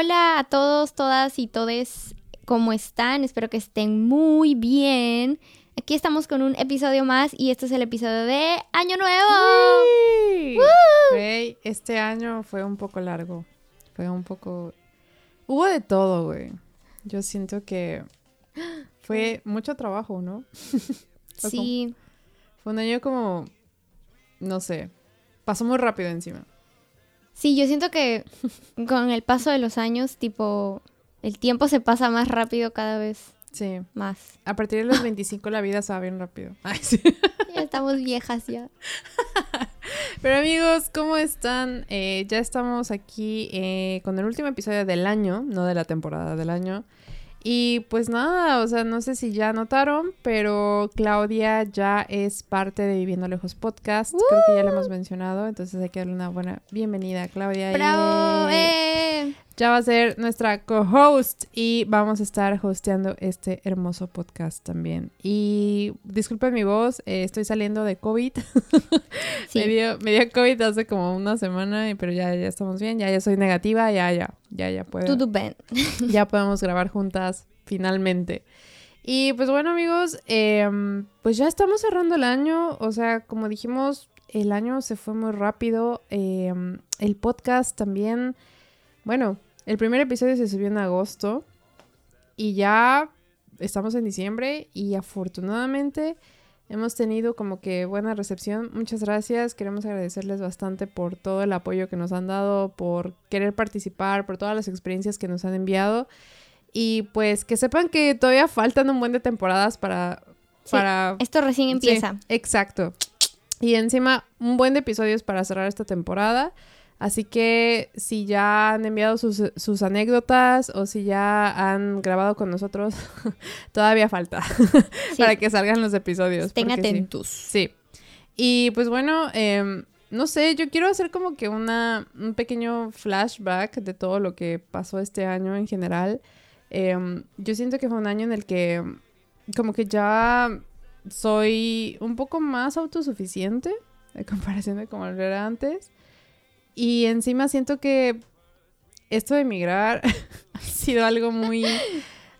Hola a todos, todas y todes, ¿cómo están? Espero que estén muy bien. Aquí estamos con un episodio más y este es el episodio de Año Nuevo. Güey, este año fue un poco largo. Fue un poco... Hubo de todo, güey. Yo siento que fue mucho trabajo, ¿no? Como- Sí, Fue un año como... No sé. Pasó muy rápido encima. Sí, yo siento que con el paso de los años, tipo, el tiempo se pasa más rápido cada vez Sí. más. A partir de los 25 la vida se va bien rápido. Ay, sí. Ya estamos viejas ya. Pero amigos, ¿cómo están? Eh, ya estamos aquí eh, con el último episodio del año, no de la temporada del año. Y pues nada, o sea, no sé si ya notaron, pero Claudia ya es parte de Viviendo Lejos Podcast. Creo que ya lo hemos mencionado, entonces hay que darle una buena bienvenida a Claudia. ¡Bravo! ¡Eh! Ya va a ser nuestra co-host y vamos a estar hosteando este hermoso podcast también. Y disculpen mi voz, eh, estoy saliendo de COVID. Sí. Me, dio, me dio COVID hace como una semana, pero ya, ya estamos bien, ya, ya soy negativa, ya, ya, ya, ya puedo. Ya podemos grabar juntas finalmente. Y pues bueno amigos, em, pues ya estamos cerrando el año, o sea, como dijimos, el año se fue muy rápido, em, el podcast también, bueno, el primer episodio se subió en agosto. Y ya estamos en diciembre. Y afortunadamente hemos tenido como que buena recepción. Muchas gracias, queremos agradecerles bastante por todo el apoyo que nos han dado, por querer participar, por todas las experiencias que nos han enviado. Y pues que sepan que todavía faltan un buen de temporadas para... Sí, para Esto recién empieza. Sí, exacto. Y encima un buen de episodios para cerrar esta temporada. Así que si ya han enviado sus, sus anécdotas o si ya han grabado con nosotros, todavía falta Sí. para que salgan los episodios. Estén porque sí. atentos. Sí. Y pues bueno, em, no sé, yo quiero hacer como que una, un pequeño flashback de todo lo que pasó este año en general. Em, yo siento que fue un año en el que como que ya soy un poco más autosuficiente en comparación de como lo era antes. Y encima siento que esto de emigrar ha sido algo muy...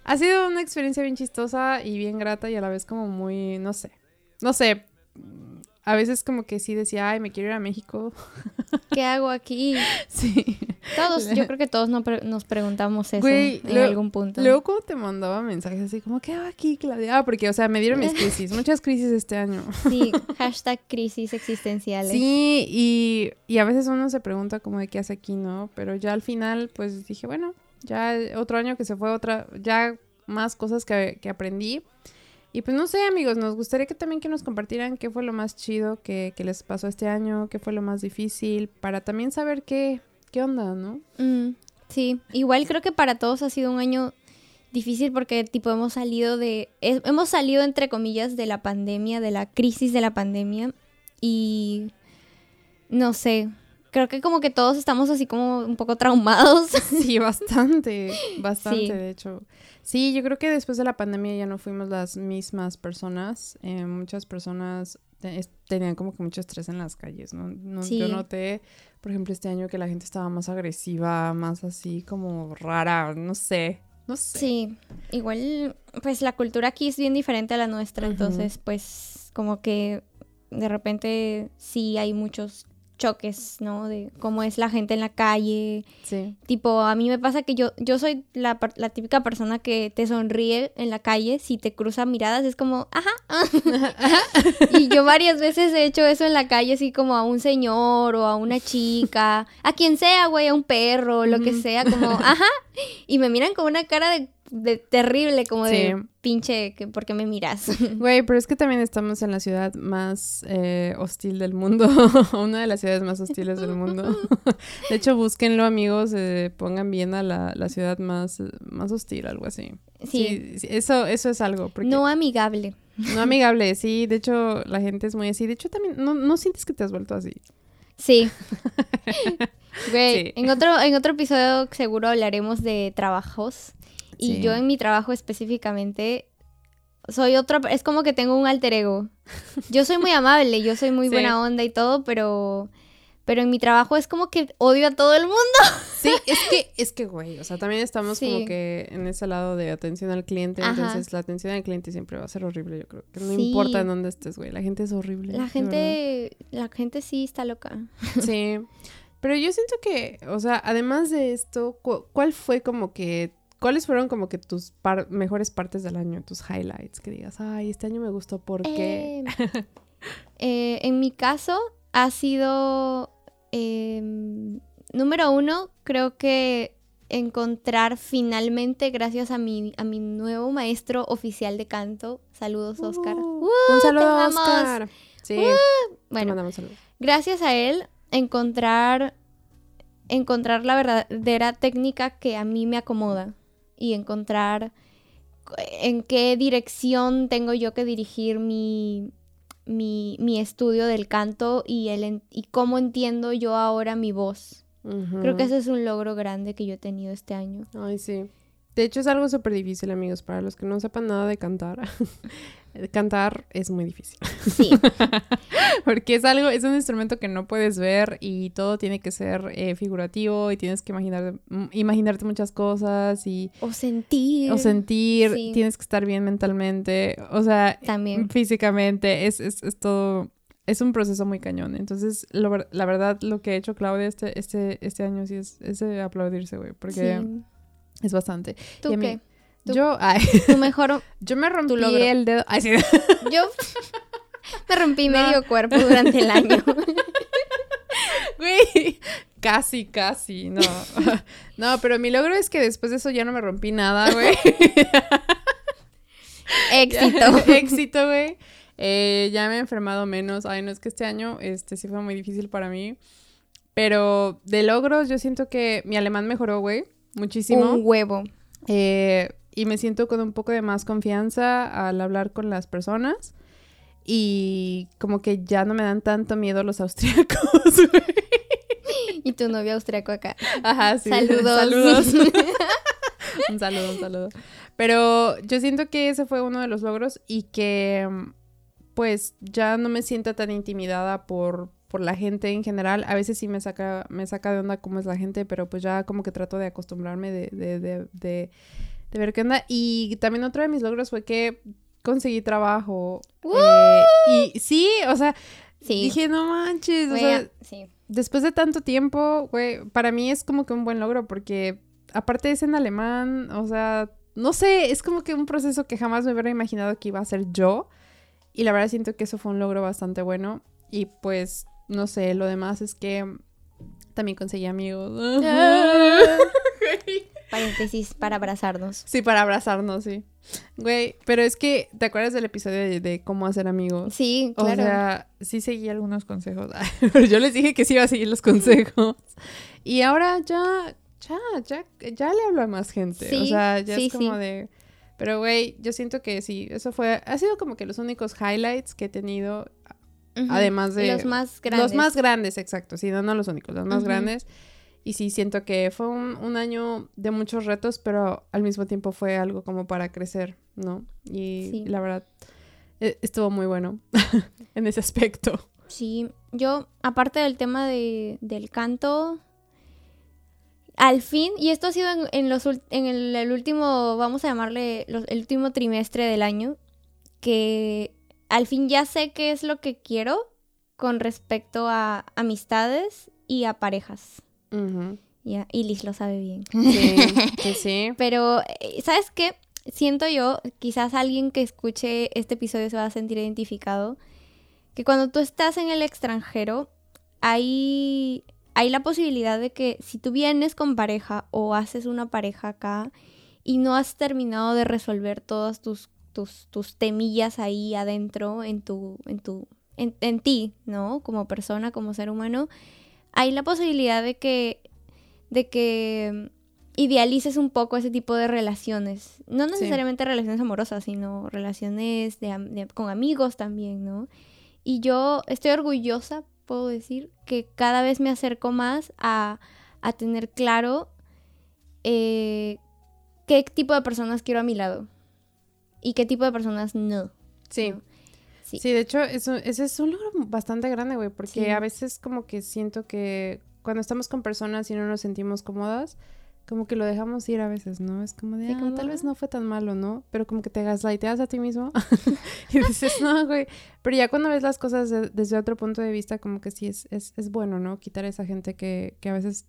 Ha sido una experiencia bien chistosa y bien grata y a la vez como muy, no sé, no sé, a veces como que sí decía, ay, me quiero ir a México. ¿Qué hago aquí? Sí. Todos, yo creo que todos no pre- nos preguntamos eso Güey, en luego- algún punto. Luego cuando te mandaba mensajes así como, ¿qué hago aquí, Claudia? Ah, porque, o sea, me dieron mis crisis, muchas crisis este año. Sí, hashtag crisis existenciales. Sí, y, y a veces uno se pregunta como de qué hace aquí, ¿no? Pero ya al final, pues dije, bueno, ya otro año que se fue, otra, ya más cosas que, que aprendí. Y pues no sé, amigos, nos gustaría que también que nos compartieran qué fue lo más chido que, que les pasó este año, qué fue lo más difícil, para también saber qué, qué onda, ¿no? Mm, sí, igual creo que para todos ha sido un año difícil porque tipo hemos salido de hemos salido entre comillas de la pandemia, de la crisis de la pandemia y no sé, creo que como que todos estamos así como un poco traumados. Sí, bastante, bastante, Sí. de hecho. Sí, yo creo que después de la pandemia ya no fuimos las mismas personas. Eh, muchas personas te- tenían como que mucho estrés en las calles, ¿no? No- Sí. Yo noté, por ejemplo, este año que la gente estaba más agresiva, más así como rara, no sé, no sé. Sí, igual pues la cultura aquí es bien diferente a la nuestra, entonces pues como que de repente sí hay muchos choques, ¿no? De cómo es la gente en la calle. Sí. Tipo, a mí me pasa que yo, yo soy la, la típica persona que te sonríe en la calle, si te cruza miradas es como, ajá. y yo varias veces he hecho eso en la calle, así como a un señor o a una chica, a quien sea, güey, a un perro, lo que sea, como, ajá. Y me miran con una cara de, de terrible, como de pinche, que, ¿por qué me miras? Güey, pero es que también estamos en la ciudad más eh, hostil del mundo, una de las ciudades más hostiles del mundo. de hecho, búsquenlo, amigos, eh, pongan bien a la, la ciudad más, más hostil, algo así. Sí. Sí, sí, eso, eso es algo. Porque No amigable. no amigable, sí, de hecho, la gente es muy así. De hecho, también, no, no sientes que te has vuelto así. Sí. Güey, Sí. en otro, en otro episodio seguro hablaremos de trabajos. Y Sí. yo en mi trabajo específicamente soy otra, es como que tengo un alter ego. Yo soy muy amable, yo soy muy Sí. buena onda y todo, pero Pero en mi trabajo es como que odio a todo el mundo. Sí, es que, es que, güey, o sea, también estamos como que en ese lado de atención al cliente, Ajá. entonces la atención al cliente siempre va a ser horrible, yo creo. Que no Sí. importa en dónde estés, güey, la gente es horrible. La gente, la gente sí está loca. Sí, pero yo siento que, o sea, además de esto, cu- ¿cuál fue como que, cuáles fueron como que tus par- mejores partes del año, tus highlights? Que digas, ay, este año me gustó porque... Eh, eh, en mi caso ha sido em, número uno, creo que encontrar finalmente, gracias a mi, a mi nuevo maestro oficial de canto, saludos Oscar. Uh, ¡Uh, un saludo! Oscar. Sí, te Bueno, mandamos saludos. gracias a él encontrar encontrar la verdadera técnica que a mí me acomoda y encontrar en qué dirección tengo yo que dirigir mi, mi, mi estudio del canto y, el, y cómo entiendo yo ahora mi voz. Creo que ese es un logro grande que yo he tenido este año. Ay, sí. De hecho, es algo súper difícil, amigos. Para los que no sepan nada de cantar, cantar es muy difícil. Sí, Porque es algo, es un instrumento que no puedes ver y todo tiene que ser eh, figurativo y tienes que imaginar, mm, imaginarte muchas cosas y o sentir. o sentir, Sí. tienes que estar bien mentalmente, o sea, También. físicamente, es, es, es todo, es un proceso muy cañón. Entonces, lo la verdad, lo que ha hecho Claudia este, este, este año sí es, es aplaudirse, güey, porque Sí. es bastante. ¿Tú y a mí- qué? Yo, ay, Tu mejor... yo me rompí el dedo. Ay, sí. Yo me rompí No. medio cuerpo durante el año. Güey, casi, casi, no. No, pero mi logro es que después de eso ya no me rompí nada, güey. Éxito. Éxito, güey. Eh, ya me he enfermado menos. Ay, no, es que este año este, sí fue muy difícil para mí. Pero de logros, yo siento que mi alemán mejoró, güey. Muchísimo. Un huevo. Eh, y me siento con un poco de más confianza al hablar con las personas. Y como que ya no me dan tanto miedo los austríacos, güey. Y tu novio austriaco acá. Ajá, sí. Saludos. Saludos. un saludo, un saludo. Pero yo siento que ese fue uno de los logros y que pues ya no me siento tan intimidada por, por la gente en general. A veces sí me saca, me saca de onda cómo es la gente, pero pues ya como que trato de acostumbrarme de, de, de, de, de ver qué onda. Y también otro de mis logros fue que conseguí trabajo. eh, y sí, o sea, Sí. dije, no manches, o sea, sí. después de tanto tiempo, güey, para mí es como que un buen logro porque aparte es en alemán, o sea, no sé, es como que un proceso que jamás me hubiera imaginado que iba a ser yo y la verdad siento que eso fue un logro bastante bueno y pues no sé, lo demás es que también conseguí amigos. Paréntesis para abrazarnos. Sí, para abrazarnos, sí. Güey, pero es que, ¿te acuerdas del episodio de, de cómo hacer amigos? Sí, O claro. sea, sí seguí algunos consejos. Pero yo les dije que sí iba a seguir los consejos. Y ahora ya, ya, ya, ya le hablo a más gente. o Sí, sea, ya sí, es como sí. de. Pero, güey, yo siento que sí, eso fue. Ha sido como que los únicos highlights que he tenido. Además de- Los más grandes. Los más grandes, exacto. Sí, no, no los únicos, los más grandes. Y sí, siento que fue un, un año de muchos retos, pero al mismo tiempo fue algo como para crecer, ¿no? Y Sí. la verdad, e- estuvo muy bueno en ese aspecto. Sí, yo, aparte del tema de, del canto, al fin, y esto ha sido en, en los, en el, el último, vamos a llamarle, los- el último trimestre del año, que al fin ya sé qué es lo que quiero con respecto a amistades y a parejas. Ujú. Ya, y Liz lo sabe bien. Sí, sí, sí. Pero, eh, ¿sabes qué? Siento yo, quizás alguien que escuche este episodio se va a sentir identificado, que cuando tú estás en el extranjero, hay, hay la posibilidad de que si tú vienes con pareja o haces una pareja acá y no has terminado de resolver todas tus, tus, tus temillas ahí adentro en tu, en tu, en, en ti, ¿no? Como persona, como ser humano, hay la posibilidad de que, de que idealices un poco ese tipo de relaciones. No necesariamente relaciones amorosas, sino relaciones de, con amigos también, ¿no? Y yo estoy orgullosa, puedo decir, que cada vez me acerco más a, a tener claro eh, qué tipo de personas quiero a mi lado y qué tipo de personas no. Sí. ¿no? Sí. Sí, de hecho, eso, ese es un logro bastante grande, güey, porque Sí. a veces como que siento que cuando estamos con personas y no nos sentimos cómodas, como que lo dejamos ir a veces, ¿no? Es como de, Sí, ah, como, tal vez "Ah". no fue tan malo, ¿no? Pero como que te gaslighteas a ti mismo y dices, no, güey. Pero ya cuando ves las cosas de- desde otro punto de vista, como que sí es, es, es bueno, ¿no? Quitar a esa gente que, que a veces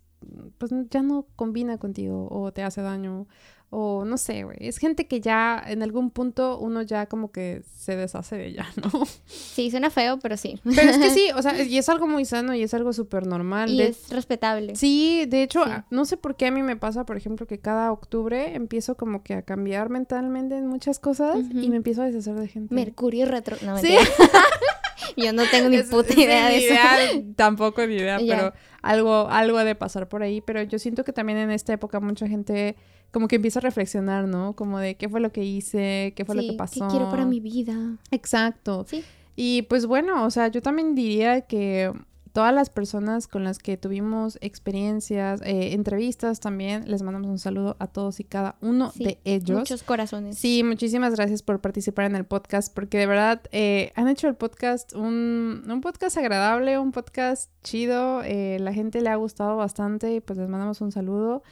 pues ya no combina contigo o te hace daño o no sé, güey. Es gente que ya en algún punto uno ya como que se deshace de ella, ¿no? Sí, suena feo, pero sí. Pero es que sí, o sea, y es algo muy sano y es algo súper normal. Y De- es respetable. Sí, de hecho, Sí. a- no sé por qué a mí me pasa, por ejemplo, que cada octubre empiezo como que a cambiar mentalmente en muchas cosas y me empiezo a deshacer de gente. Mercurio retro. No, Sí. Yo no tengo ni puta sí, idea de eso. idea, tampoco ni idea, pero algo, algo ha de pasar por ahí. Pero yo siento que también en esta época mucha gente como que empieza a reflexionar, ¿no? Como de qué fue lo que hice, qué fue lo que pasó. ¿Qué quiero para mi vida? Exacto. Sí. Y pues bueno, o sea, yo también diría que todas las personas con las que tuvimos experiencias, eh, entrevistas también, les mandamos un saludo a todos y cada uno Sí, de ellos. Muchos corazones. Sí, muchísimas gracias por participar en el podcast, porque de verdad eh, han hecho el podcast un, un podcast agradable, un podcast chido, eh, la gente le ha gustado bastante y pues les mandamos un saludo.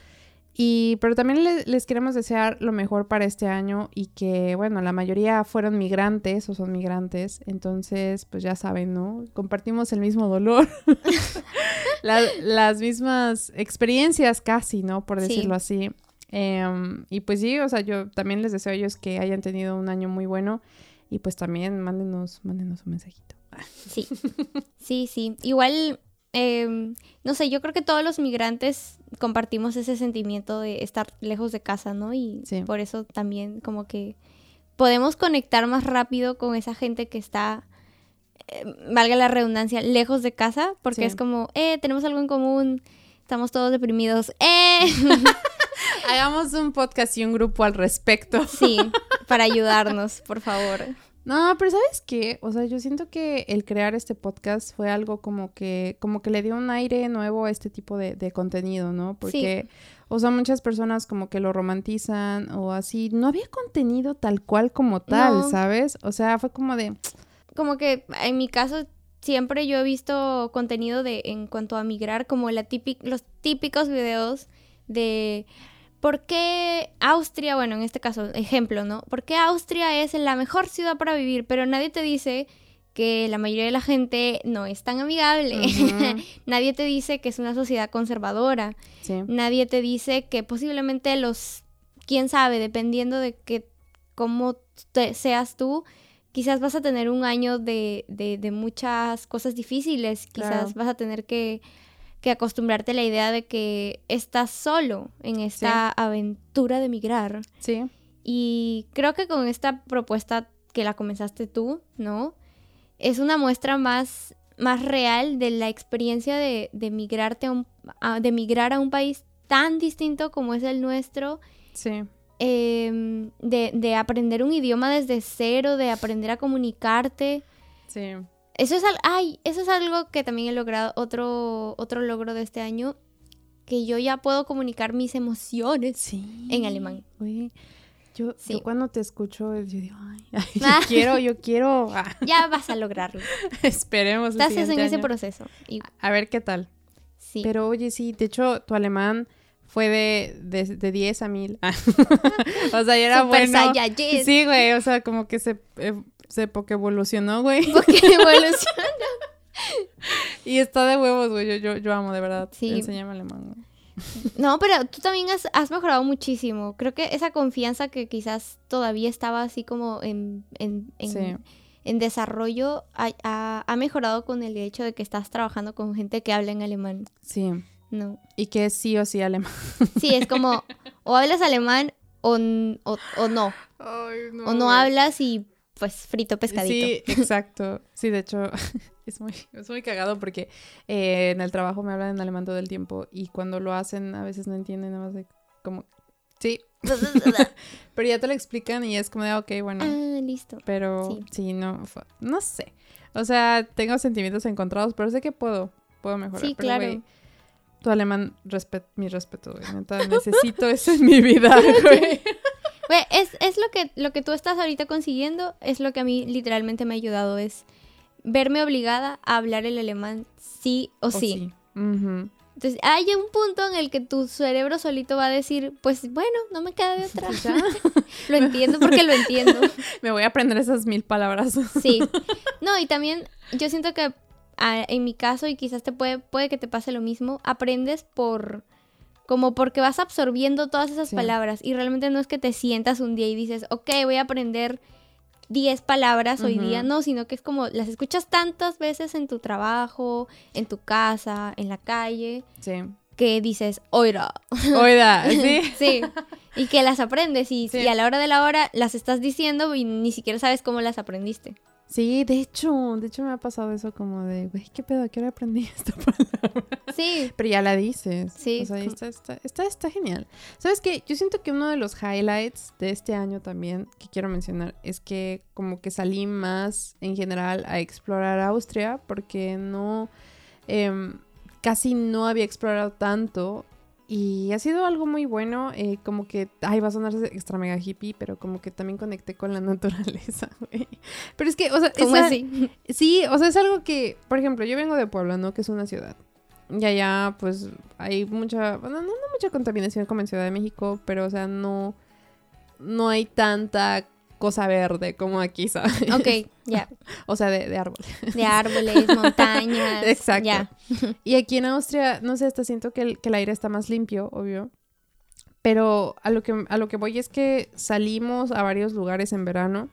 Y, pero también le- les queremos desear lo mejor para este año y que, bueno, la mayoría fueron migrantes o son migrantes, entonces, pues ya saben, ¿no? Compartimos el mismo dolor, La- las mismas experiencias casi, ¿no? Por Sí. decirlo así. Em, y pues sí, o sea, yo también les deseo a ellos que hayan tenido un año muy bueno y pues también mándenos, mándenos un mensajito. Sí, sí, sí. Igual, eh, no sé, yo creo que todos los migrantes compartimos ese sentimiento de estar lejos de casa, ¿no? Y Sí. por eso también como que podemos conectar más rápido con esa gente que está, eh, valga la redundancia, lejos de casa, porque Sí. es como, eh, tenemos algo en común, estamos todos deprimidos, eh. Hagamos un podcast y un grupo al respecto. sí, para ayudarnos, por favor. No, pero ¿sabes qué? O sea, yo siento que el crear este podcast fue algo como que, como que le dio un aire nuevo a este tipo de, de contenido, ¿no? Porque, o sea, muchas personas como que lo romantizan o así. No había contenido tal cual como tal, No. ¿sabes? O sea, fue como de, como que en mi caso siempre yo he visto contenido de en cuanto a migrar como la típic- los típicos videos de por qué Austria, bueno, en este caso, ejemplo, ¿no? ¿Por qué Austria es la mejor ciudad para vivir? Pero nadie te dice que la mayoría de la gente no es tan amigable. Nadie te dice que es una sociedad conservadora. sí, Nadie te dice que posiblemente los, quién sabe, dependiendo de que cómo te- seas tú, quizás vas a tener un año de, de- de muchas cosas difíciles, quizás Claro. vas a tener que, que acostumbrarte a la idea de que estás solo en esta aventura de migrar. sí, Y creo que con esta propuesta que la comenzaste tú, ¿no? Es una muestra más, más real de la experiencia de, de migrarte a un, a- de migrar a un país tan distinto como es el nuestro, sí, em, de, de aprender un idioma desde cero, de aprender a comunicarte. sí. Eso es, al- ay, eso es algo que también he logrado, otro, otro logro de este año, que yo ya puedo comunicar mis emociones. Sí. En alemán. Güey, yo, Sí. yo cuando te escucho, yo digo, ay, ay, yo Ah. quiero, yo quiero. Ah, Ya vas a lograrlo. esperemos. Estás en ese proceso. Y, A ver qué tal. sí. Pero oye, sí, de hecho, tu alemán fue de, de, de 10 a 1000. o sea, ya era Super bueno. Saiyajin. Sí, güey, o sea, como que se, eh, se porque evolucionó, güey. Porque evoluciona. Y está de huevos, güey. Yo, yo, yo amo, de verdad. Sí. Enséñame alemán, güey. No, pero tú también has, has mejorado muchísimo. Creo que esa confianza que quizás todavía estaba así como en, en, en, Sí. en desarrollo ha, ha- ha mejorado con el hecho de que estás trabajando con gente que habla en alemán. Sí. No. Y que es sí o sí alemán. Sí, es como o hablas alemán o, o, o no. Ay, no. O no hablas y pues frito pescadito. Sí, exacto. Sí, de hecho, es muy, es muy cagado porque eh, en el trabajo me hablan en alemán todo el tiempo y cuando lo hacen a veces no entienden nada más de como, sí, pero ya te lo explican y es como de, ok, bueno, ah, listo. pero sí. sí, no, no sé. O sea, tengo sentimientos encontrados, pero sé que puedo, puedo mejorar. Sí, pero, claro. güey, tu alemán, respet mi respeto, güey. necesito eso en mi vida, güey. Güey, es, es lo que lo que tú estás ahorita consiguiendo, es lo que a mí literalmente me ha ayudado, es verme obligada a hablar el alemán sí o, O sí. Entonces, hay un punto en el que tu cerebro solito va a decir, pues bueno, no me queda de otra. Lo entiendo porque lo entiendo. Me voy a aprender esas mil palabras. Sí. No, y también yo siento que ah, en mi caso, y quizás te puede, puede que te pase lo mismo, aprendes por como porque vas absorbiendo todas esas Sí. palabras y realmente no es que te sientas un día y dices, ok, voy a aprender 10 palabras hoy día, no, sino que es como las escuchas tantas veces en tu trabajo, en tu casa, en la calle, Sí. que dices, oira, Oiga, sí. sí, y que las aprendes y, Sí. y a la hora de la hora las estás diciendo y ni siquiera sabes cómo las aprendiste. Sí, de hecho, de hecho me ha pasado eso como de, güey, ¿qué pedo? ¿A qué hora aprendí esta palabra? Sí, Pero ya la dices. Sí, O sea, está, está, está, está genial. ¿Sabes qué? Yo siento que uno de los highlights de este año también que quiero mencionar es que como que salí más en general a explorar Austria porque no, em, casi no había explorado tanto y ha sido algo muy bueno, eh, como que, ay, va a sonar extra mega hippie, pero como que también conecté con la naturaleza, güey. Pero es que, o sea, esa- así. Sí, o sea, es algo que, por ejemplo, yo vengo de Puebla, ¿no? Que es una ciudad. Y allá, pues, hay mucha, bueno, no, no mucha contaminación como en Ciudad de México, pero, o sea, no, no hay tanta cosa verde como aquí, ¿sabes? Ok, ya. O sea, de, de árboles. De árboles, montañas. Exacto. Ya. Y aquí en Austria, no sé, hasta siento que el, que el aire está más limpio, obvio. Pero a lo, que, a lo que voy es que salimos a varios lugares en verano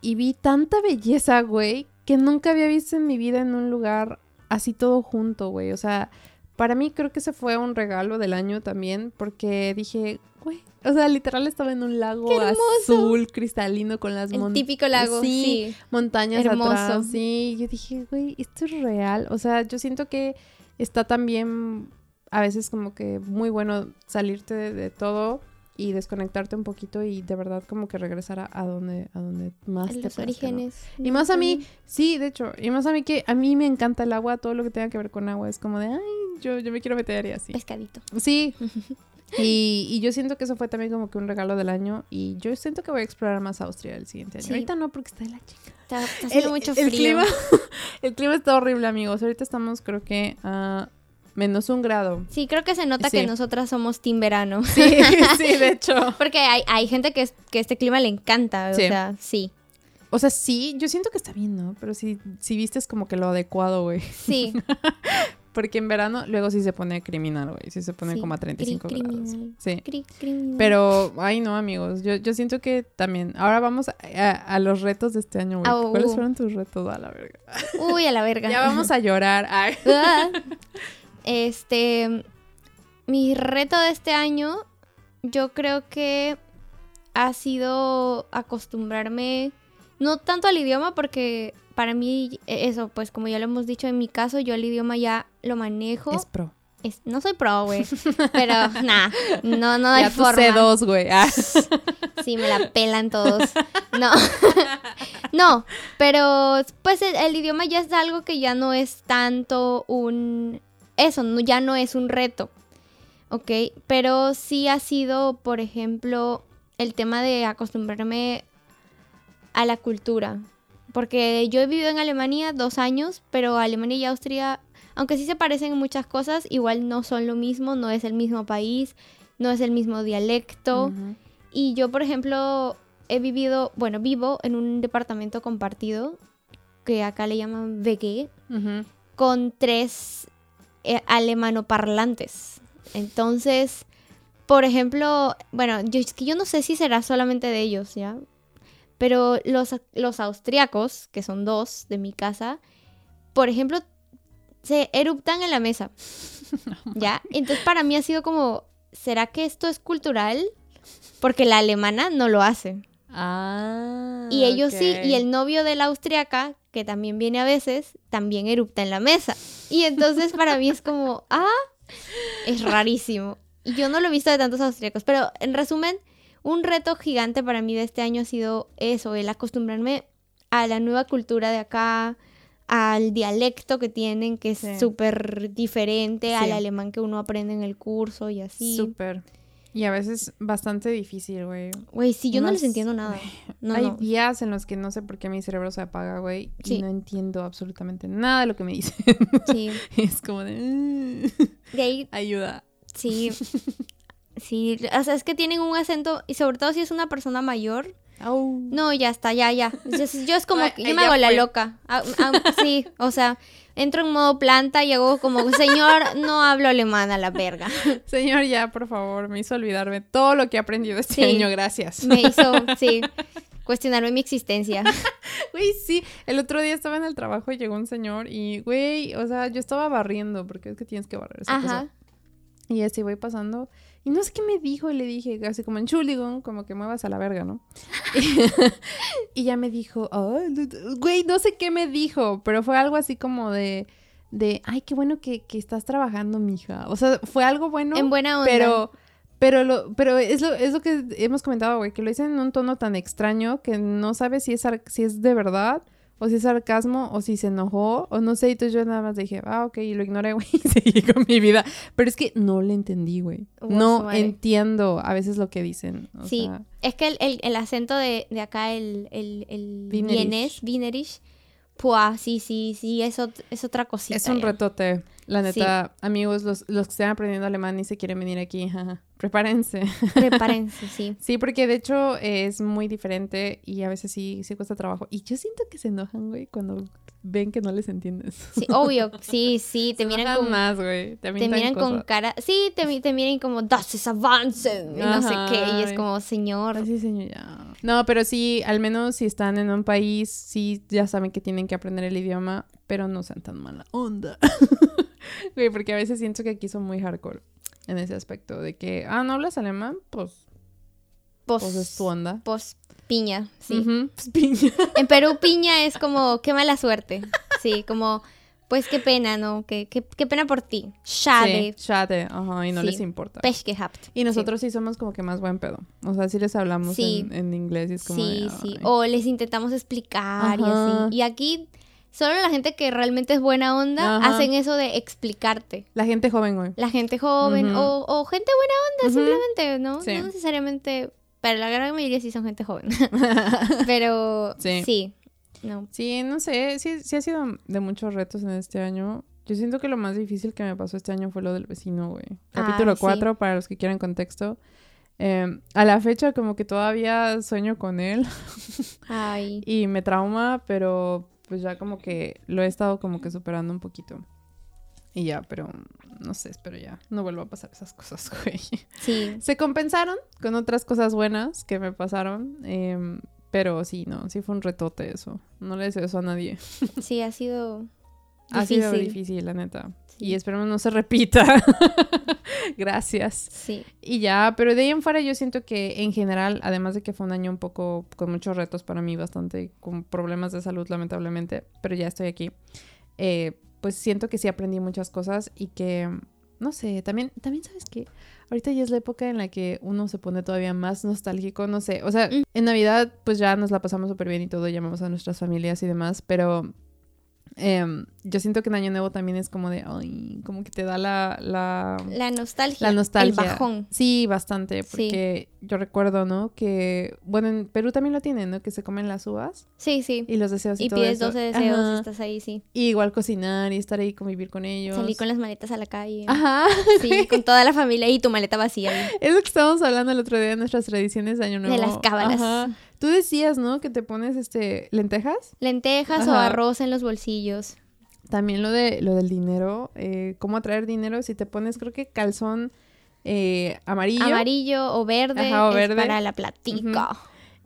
y vi tanta belleza, güey, que nunca había visto en mi vida en un lugar así todo junto, güey. O sea, para mí creo que ese fue un regalo del año también, porque dije, güey, o sea, literal estaba en un lago azul, cristalino, con las El mon- típico lago. Sí, Sí. montañas Hermoso. atrás. Sí, yo dije, güey, esto es real. O sea, yo siento que está también a veces como que muy bueno salirte de, de todo y desconectarte un poquito y de verdad como que regresar a, a donde a donde más te Los plazca, ¿no? orígenes. Y más a mí, sí, de hecho, y más a mí que a mí me encanta el agua, todo lo que tenga que ver con agua es como de, ay, yo, yo me quiero meter y así. Pescadito. Sí. Y, y yo siento que eso fue también como que un regalo del año y yo siento que voy a explorar más Austria el siguiente año. Sí. Ahorita no porque está de la chica. Está, está haciendo mucho el frío. clima, el clima está horrible, amigos. Ahorita estamos, creo que, a menos un grado. Sí, creo que se nota Sí. que nosotras somos team verano. Sí, sí, de hecho. Porque hay, hay gente que, es- que este clima le encanta. O Sí. sea, sí. O sea, sí, yo siento que está bien, ¿no? Pero sí, sí viste es como que lo adecuado, güey. Sí. Porque en verano luego sí se pone criminal, güey. Sí se pone Sí, como a 35 cri- grados. criminal. Sí. Cri- criminal. Pero, ay no, amigos. Yo, yo siento que también. Ahora vamos a, a- a los retos de este año, güey. Au. ¿Cuáles fueron tus retos? A la verga. Uy, a la verga. Ya vamos a llorar. Ay. Ah. Este, mi reto de este año, yo creo que ha sido acostumbrarme, no tanto al idioma, porque para mí eh, eso, pues como ya lo hemos dicho en mi caso, yo el idioma ya lo manejo. Es pro. Es- no soy pro, güey, pero nada, no, no hay ya forma. C2, güey. Ah. Sí, me la pelan todos. No. no, pero pues el, el idioma ya es algo que ya no es tanto un... Eso, no- ya no es un reto. ¿Ok? Pero sí ha sido, por ejemplo, el tema de acostumbrarme a la cultura. Porque yo he vivido en Alemania dos años, pero Alemania y Austria, aunque sí se parecen en muchas cosas, igual no son lo mismo, no es el mismo país, no es el mismo dialecto. Y yo, por ejemplo, he vivido, bueno, vivo en un departamento compartido, que acá le llaman Ujú. con tres eh, alemanoparlantes. Entonces, por ejemplo, bueno, yo, es que yo no sé si será solamente de ellos, ¿ya? Pero los, los austriacos, que son dos de mi casa, por ejemplo, se eruptan en la mesa. ¿Ya? Entonces para mí ha sido como, ¿será que esto es cultural? Porque la alemana no lo hace. Ah. Y ellos sí, y el novio de la austriaca, que también viene a veces, también erupta en la mesa. Y entonces para mí es como, ah, es rarísimo. Y yo no lo he visto de tantos austriacos, pero en resumen, un reto gigante para mí de este año ha sido eso, el acostumbrarme a la nueva cultura de acá, al dialecto que tienen, que es Sí. súper diferente Sí. al alemán que uno aprende en el curso y así. Súper. Y a veces bastante difícil, güey. Güey, sí, yo no, No les es- entiendo nada. No, Hay no. días en los que no sé por qué mi cerebro se apaga, güey. Sí. Y no entiendo absolutamente nada de lo que me dicen. Sí. es como de... "Mm, De ahí, Ayuda. sí. Sí, o sea, es que tienen un acento, y sobre todo si es una persona mayor. No, ya está, ya, ya. Yo, yo es como yo me hago la loca. Ah, ah, sí, o sea, entro en modo planta y hago como, señor, no hablo alemán a la verga. Señor, ya, por favor, me hizo olvidarme todo lo que he aprendido este Sí. año, gracias. Me hizo, sí, cuestionarme mi existencia. Güey, sí, el otro día estaba en el trabajo y llegó un señor y, güey, o sea, yo estaba barriendo, porque es que tienes que barrer esa cosa. Ajá. Y así voy pasando. Y no sé qué me dijo. Y le dije, así como en Chuligon, como que muevas a la verga, ¿no? y ya me dijo, "Ay, du- du-". güey, no sé qué me dijo, pero fue algo así como de, de ay, qué bueno que, que estás trabajando, mija. O sea, fue algo bueno. En buena onda. Pero, pero, lo, pero es, lo, es lo que hemos comentado, güey, que lo dicen en un tono tan extraño que no sabes si es, si es de verdad o si es sarcasmo o si se enojó o no sé. Entonces yo nada más dije, ah, ok, y lo ignoré, güey, y seguí con mi vida. Pero es que no le entendí, güey. No entiendo a veces lo que dicen. o Sí, sea, es que el, el- el acento de, de acá, el, el, el vienés, Wienerisch, Pua, sí, sí, sí, es, ot- es otra cosita. es un ya. retote. La neta, amigos, los, los que están aprendiendo alemán y se quieren venir aquí, jaja, prepárense. Prepárense, sí. Sí, porque de hecho es muy diferente y a veces sí, sí cuesta trabajo. Y yo siento que se enojan, güey, cuando ven que no les entiendes. Sí, obvio, sí, sí, te miran con, más, güey. Te, miran con cara, sí, te, te miran como, das es avance, y no sé qué, y es como, señor, Ay, sí, señor, ya. No, pero sí, al menos si están en un país, sí, ya saben que tienen que aprender el idioma, pero no sean tan mala onda. Güey, porque a veces siento que aquí son muy hardcore en ese aspecto, de que, ah, ¿no hablas alemán? Pues, pos, pues es tu onda. pos, piña, sí. Pues, piña. En Perú, piña es como, qué mala suerte, sí, como, pues qué pena, ¿no? Qué, qué, qué pena por ti. Schade, Sí, shate, ajá, y no Sí. les importa. Pech gehabt. Y nosotros sí. somos como que más buen pedo. O sea, sí les hablamos en, en inglés y es como. Sí, de, sí. O les intentamos explicar y así. Y aquí, solo la gente que realmente es buena onda Ajá. hacen eso de explicarte. La gente joven, güey. La gente joven o, o gente buena onda, simplemente, ¿no? Sí. No necesariamente. Pero la gran mayoría sí son gente joven. Pero Sí. sí. No. Sí, no sé, sí, sí ha sido de muchos retos en este año. Yo siento que lo más difícil que me pasó este año fue lo del vecino, güey. Capítulo Ay, sí. 4, para los que quieran contexto. Eh, a la fecha como que todavía sueño con él Ay. y me trauma, pero pues ya como que lo he estado como que superando un poquito. Y ya, pero no sé, espero ya no vuelva a pasar esas cosas, güey. Sí. Se compensaron con otras cosas buenas que me pasaron, em, pero sí, no, sí fue un retote eso. No le deseo eso a nadie. Sí, ha sido. Ha sido difícil, la neta. Sí. Y esperemos no se repita. Gracias. Sí. Y ya, pero de ahí en fuera yo siento que en general, además de que fue un año un poco con muchos retos para mí, bastante con problemas de salud lamentablemente, pero ya estoy aquí, eh, pues siento que sí aprendí muchas cosas y que, no sé, también, también sabes que ahorita ya es la época en la que uno se pone todavía más nostálgico, no sé, o sea, Mm. en Navidad pues ya nos la pasamos súper bien y todo, llamamos a nuestras familias y demás, pero... em, yo siento que en Año Nuevo también es como de, ay, como que te da la, la, La nostalgia. la nostalgia. El bajón. Sí, bastante, Sí. porque yo recuerdo, ¿no? Que, bueno, en Perú también lo tienen, ¿no? Que se comen las uvas Sí, sí. y los deseos y, Y todo pides eso. 12 deseos, Ajá. estás ahí, sí. Y igual cocinar y estar ahí, convivir con ellos. Salí con las maletas a la calle. Ajá. Sí, con toda la familia y tu maleta vacía. ahí. Es lo que estábamos hablando el otro día de nuestras tradiciones de Año Nuevo. De las cábalas. Ajá. Tú decías, ¿no? Que te pones, este, lentejas. Lentejas o arroz en los bolsillos. También lo de lo del dinero, eh, cómo atraer dinero. Si te pones, creo que calzón eh, amarillo. Amarillo o verde, Ajá, o es verde. para la platica.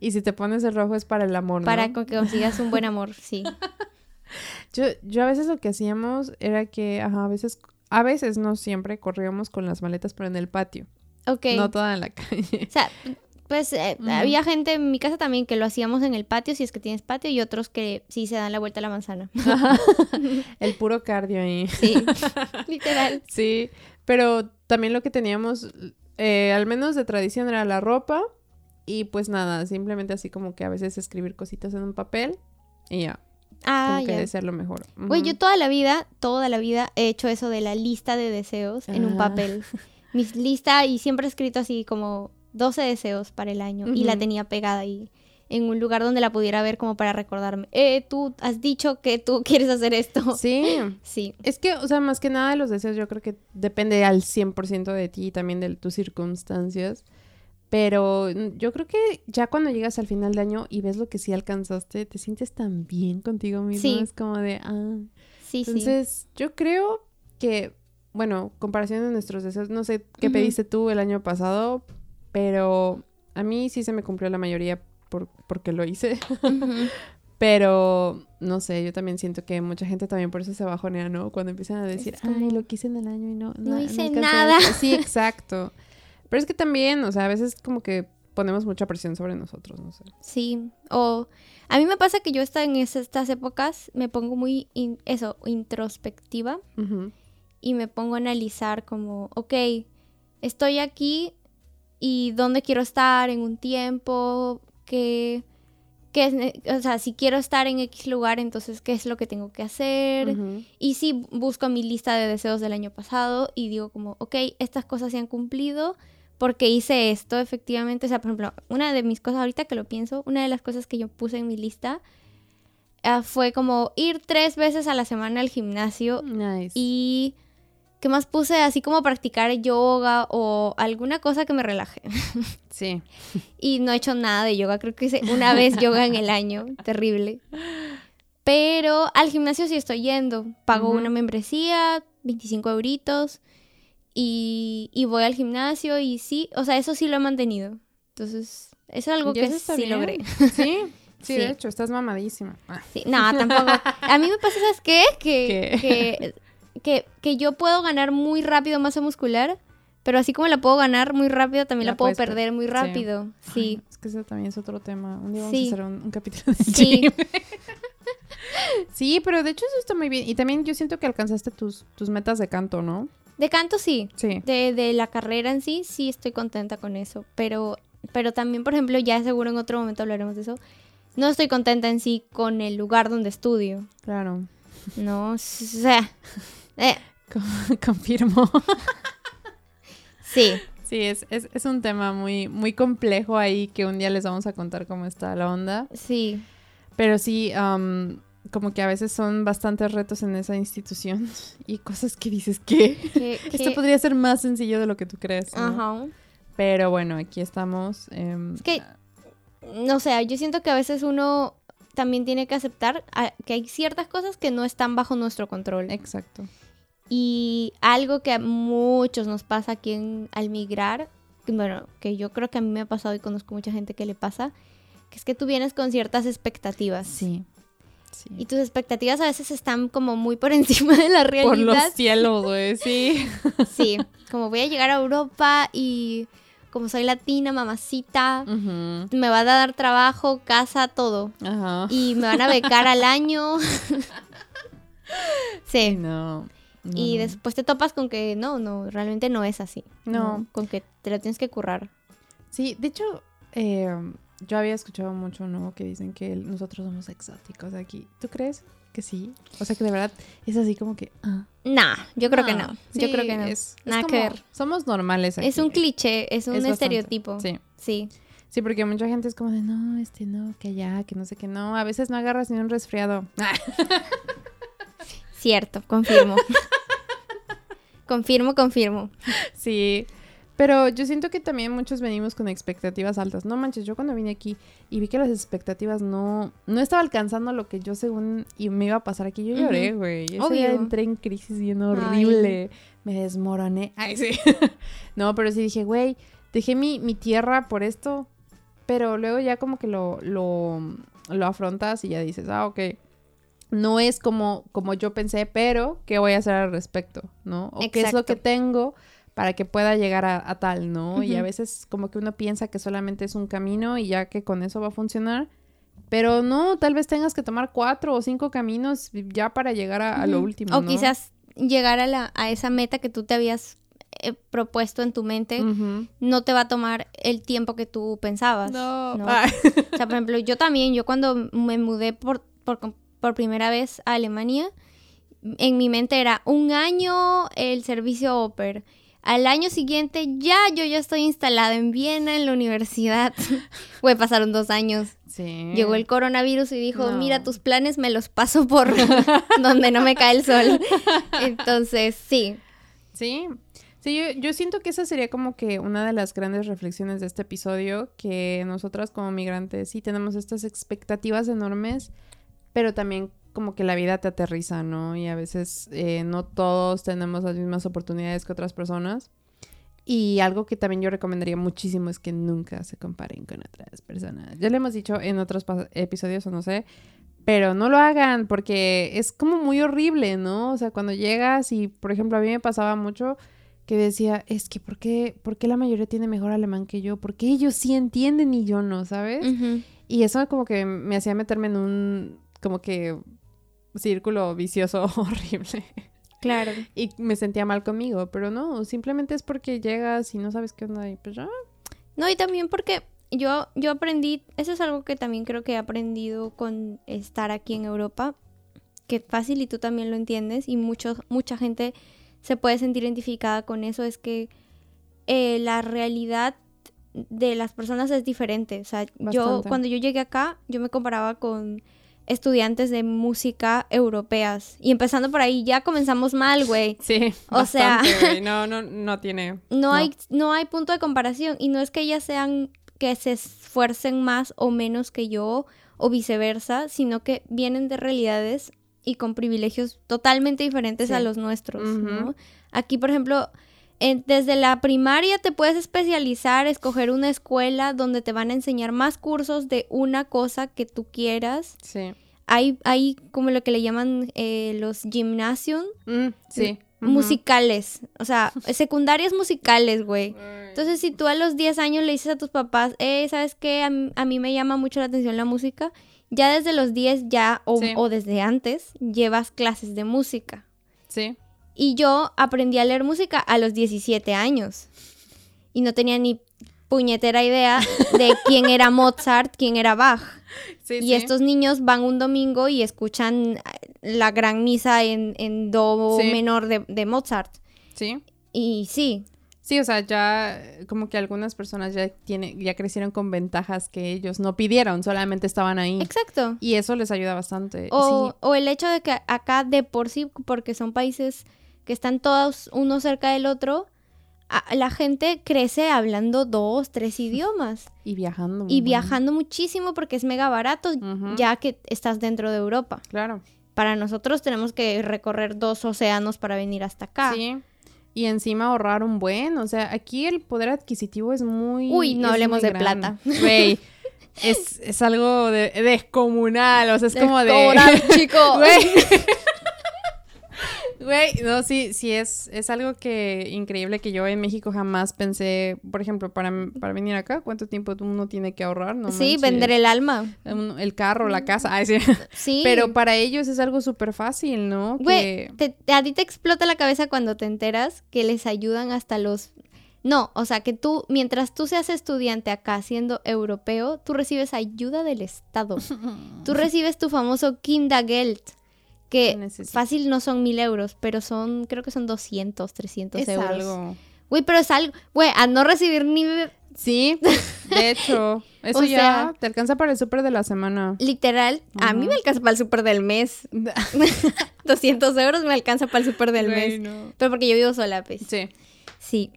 Y si te pones el rojo es para el amor, ¿no? Para que consigas un buen amor, sí. Yo, yo a veces lo que hacíamos era que, ajá, a veces, a veces no siempre corríamos con las maletas, pero en el patio, Ok. no toda en la calle. O sea, pues eh, había gente en mi casa también que lo hacíamos en el patio, si es que tienes patio, y otros que sí se dan la vuelta a la manzana. el puro cardio ahí. Sí, literal. Sí, pero también lo que teníamos, eh, al menos de tradición, era la ropa y pues nada, simplemente así como que a veces escribir cositas en un papel y ya, Ah, como que ya. de ser lo mejor. Güey, Ujú. yo toda la vida, toda la vida he hecho eso de la lista de deseos en un Ah. papel. mi lista y siempre he escrito así como 12 deseos para el año y la tenía pegada ahí en un lugar donde la pudiera ver como para recordarme. Eh, tú has dicho que tú quieres hacer esto. Sí. Sí. Es que, o sea, más que nada de los deseos, yo creo que depende al 100% de ti y también de tus circunstancias. Pero yo creo que ya cuando llegas al final de año y ves lo que sí alcanzaste, te sientes tan bien contigo mismo. Sí. Es como de, ah. Sí, sí. Entonces, yo creo que, bueno, comparación de nuestros deseos, no sé qué pediste tú el año pasado, pero a mí sí se me cumplió la mayoría por, porque lo hice. Pero, no sé, yo también siento que mucha gente también por eso se bajonea, ¿no? Cuando empiezan a decir, como, ay, lo que hice en el año y no... "No hice nada". esto". Sí, exacto. Pero es que también, o sea, a veces como que ponemos mucha presión sobre nosotros, no sé. Sí, o a mí me pasa que yo está en es- estas épocas me pongo muy, in- eso, introspectiva y me pongo a analizar como, ok, estoy aquí y dónde quiero estar en un tiempo, qué, qué es, o sea, si quiero estar en X lugar, entonces, ¿qué es lo que tengo que hacer? Y sí, busco mi lista de deseos del año pasado y digo como, ok, estas cosas se han cumplido porque hice esto efectivamente. O sea, por ejemplo, una de mis cosas ahorita que lo pienso, una de las cosas que yo puse en mi lista ah, fue como ir tres veces a la semana al gimnasio Nice. y... ¿Qué más puse? Así como practicar yoga o alguna cosa que me relaje. Sí. Y no he hecho nada de yoga. Creo que hice una vez yoga en el año. Terrible. Pero al gimnasio sí estoy yendo. Pago una membresía, 25 euritos. Y, y voy al gimnasio y sí, o sea, eso sí lo he mantenido. Entonces, eso es algo que sí bien. logré. Sí. Sí, de hecho, estás mamadísima. Ah. Sí, no, tampoco. A mí me pasa, ¿sabes qué? Que, ¿Qué? que, que, que yo puedo ganar muy rápido masa muscular, pero así como la puedo ganar muy rápido, también La la, puedo perder muy rápido. Sí. es que ese también es otro tema. Un día vamos Sí. a hacer un, un capítulo de Sí. sí, pero de hecho eso está muy bien. Y también yo siento que alcanzaste tus, tus metas de canto, ¿no? De canto sí. Sí. De, de la carrera en sí, sí estoy contenta con eso. Pero, pero también, por ejemplo, ya seguro en otro momento hablaremos de eso. No estoy contenta en sí con el lugar donde estudio. Claro. No, o sea. eh, Con- Confirmo. sí. Sí, es, es, es un tema muy, muy complejo ahí que un día les vamos a contar cómo está la onda. Sí. Pero sí, am, como que a veces son bastantes retos en esa institución y cosas que dices que esto podría ser más sencillo de lo que tú crees. ¿no? Ajá. Pero bueno, aquí estamos. em, Es que, no sé, yo siento que a veces uno también tiene que aceptar a- que hay ciertas cosas que no están bajo nuestro control. Exacto. Y algo que a muchos nos pasa aquí en, al migrar, que, bueno, que yo creo que a mí me ha pasado y conozco mucha gente que le pasa, que es que tú vienes con ciertas expectativas. Sí. Sí. Y tus expectativas a veces están como muy por encima de la realidad. Por los cielos, güey, sí. Sí, como voy a llegar a Europa y como soy latina, mamacita, me va a dar trabajo, casa, todo. Ajá. y me van a becar al año. sí. No. No, Y no. después te topas con que no, no, realmente no es así. No. Con que te lo tienes que currar. Sí, de hecho, eh, yo había escuchado mucho, ¿no? Que dicen que nosotros somos exóticos aquí. ¿Tú crees que sí? O sea, que de verdad es así como que... ah. Nah, yo creo que no. yo Sí, creo que no. es- es Nada que como- ver. Somos normales aquí. Es un cliché, es un Es bastante, estereotipo. Sí. Sí. Sí, porque mucha gente es como de, no, este no, que allá, que no sé qué, no. A veces no agarras ni un resfriado. Cierto, confirmo. confirmo, confirmo. Sí, pero yo siento que también muchos venimos con expectativas altas. No manches, yo cuando vine aquí y vi que las expectativas no, no estaba alcanzando lo que yo según y me iba a pasar aquí, yo lloré, güey. Ese día Obvio. entré en crisis bien horrible. Me desmoroné. Ay, sí. no, pero sí dije, güey, dejé mi, mi tierra por esto. Pero luego ya como que lo, lo, lo afrontas y ya dices, ah, ok. No es como, como yo pensé, pero ¿qué voy a hacer al respecto? ¿No? O qué es lo que tengo para que pueda llegar a, a tal, ¿no? Y a veces como que uno piensa que solamente es un camino y ya que con eso va a funcionar. Pero no, tal vez tengas que tomar cuatro o cinco caminos ya para llegar a, a lo último. O ¿no? quizás llegar a, la, a esa meta que tú te habías eh, propuesto en tu mente no te va a tomar el tiempo que tú pensabas. No. O sea, por ejemplo, yo también, yo cuando me mudé por, por, por primera vez a Alemania, en mi mente era un año el servicio Oper, Al año siguiente ya yo ya estoy instalada en Viena, en la universidad. Güey, pasaron dos años. Sí. Llegó el coronavirus y dijo, No. mira, tus planes me los paso por donde no me cae el sol. Entonces, sí. Sí. Sí, yo, yo siento que esa sería como que una de las grandes reflexiones de este episodio, que nosotras como migrantes sí tenemos estas expectativas enormes, pero también como que la vida te aterriza, ¿no? Y a veces eh, no todos tenemos las mismas oportunidades que otras personas. Y algo que también yo recomendaría muchísimo es que nunca se comparen con otras personas. Ya lo hemos dicho en otros episodios o no sé, pero no lo hagan porque es como muy horrible, ¿no? O sea, cuando llegas y, por ejemplo, a mí me pasaba mucho que decía, es que ¿por qué, ¿por qué la mayoría tiene mejor alemán que yo? Porque ellos sí entienden y yo no, ¿sabes? Ujú. Y eso como que me hacía meterme en un, como que, círculo vicioso horrible. Claro. Y me sentía mal conmigo, pero no, simplemente es porque llegas y no sabes qué onda y pues ya. No, y también porque yo, yo aprendí, eso es algo que también creo que he aprendido con estar aquí en Europa, que fácil y tú también lo entiendes y muchos, mucha gente se puede sentir identificada con eso, es que eh, la realidad de las personas es diferente. O sea, yo cuando yo llegué acá, yo me comparaba con estudiantes de música europeas. Y empezando por ahí, ya comenzamos mal, güey. Sí, O sea- no, no, no tiene. no, Hay, no hay punto de comparación. Y no es que ellas sean que se esfuercen más o menos que yo o viceversa, sino que vienen de realidades y con privilegios totalmente diferentes Sí. a los nuestros. ¿no? Aquí, por ejemplo, en- desde la primaria te puedes especializar, escoger una escuela donde te van a enseñar más cursos de una cosa que tú quieras. Sí. Hay, hay como lo que le llaman eh, los gymnasium Mm, sí. musicales. O sea, secundarias musicales, güey. Entonces, si tú a los 10 años le dices a tus papás, eh, ¿sabes qué? A, m- a mí me llama mucho la atención la música, ya desde los 10 ya, o, Sí. o desde antes, llevas clases de música. Sí. Y yo aprendí a leer música a los 17 años. Y no tenía ni puñetera idea de quién era Mozart, quién era Bach. Sí, Y sí. estos niños van un domingo y escuchan la gran misa en, en do Sí. menor de, de Mozart. Sí. Y sí, Sí, o sea, ya como que algunas personas ya tiene, ya crecieron con ventajas que ellos no pidieron, solamente estaban ahí. exacto. Y eso les ayuda bastante. O, o el hecho de que acá de por sí, porque son países que están todos uno cerca del otro, la gente crece hablando dos, tres idiomas Y viajando. y viajando muchísimo porque es mega barato ya que estás dentro de Europa. Claro. Para nosotros tenemos que recorrer dos océanos para venir hasta acá. Sí. Y encima ahorrar un buen. O sea, aquí el poder adquisitivo es muy. Uy, no hablemos de plata. Güey. Es, es algo de, descomunal. O sea, es como de. Chico. Güey. Güey, no, sí, sí, es, es algo que increíble que yo en México jamás pensé, por ejemplo, para, para venir acá, ¿cuánto tiempo uno tiene que ahorrar? No sí, manches. vender el alma. Un- el carro, la casa, ay, sí. Sí. Pero para ellos es algo súper fácil, ¿no? Güey, Que- a ti te explota la cabeza cuando te enteras que les ayudan hasta los... No, o sea, que tú, mientras tú seas estudiante acá siendo europeo, tú recibes ayuda del Estado. Tú recibes tu famoso Kindergeld, Que necesito. fácil no son mil euros, pero son, creo que son 200, 300 es euros. algo. Güey, pero es algo, güey, a no recibir ni Sí, de hecho, eso O ya sea- te alcanza para el súper de la semana. literal, a mí me alcanza para el súper del mes. 200 euros me alcanza para el súper del mes. no. Pero porque yo vivo sola, pues. Sí. Sí.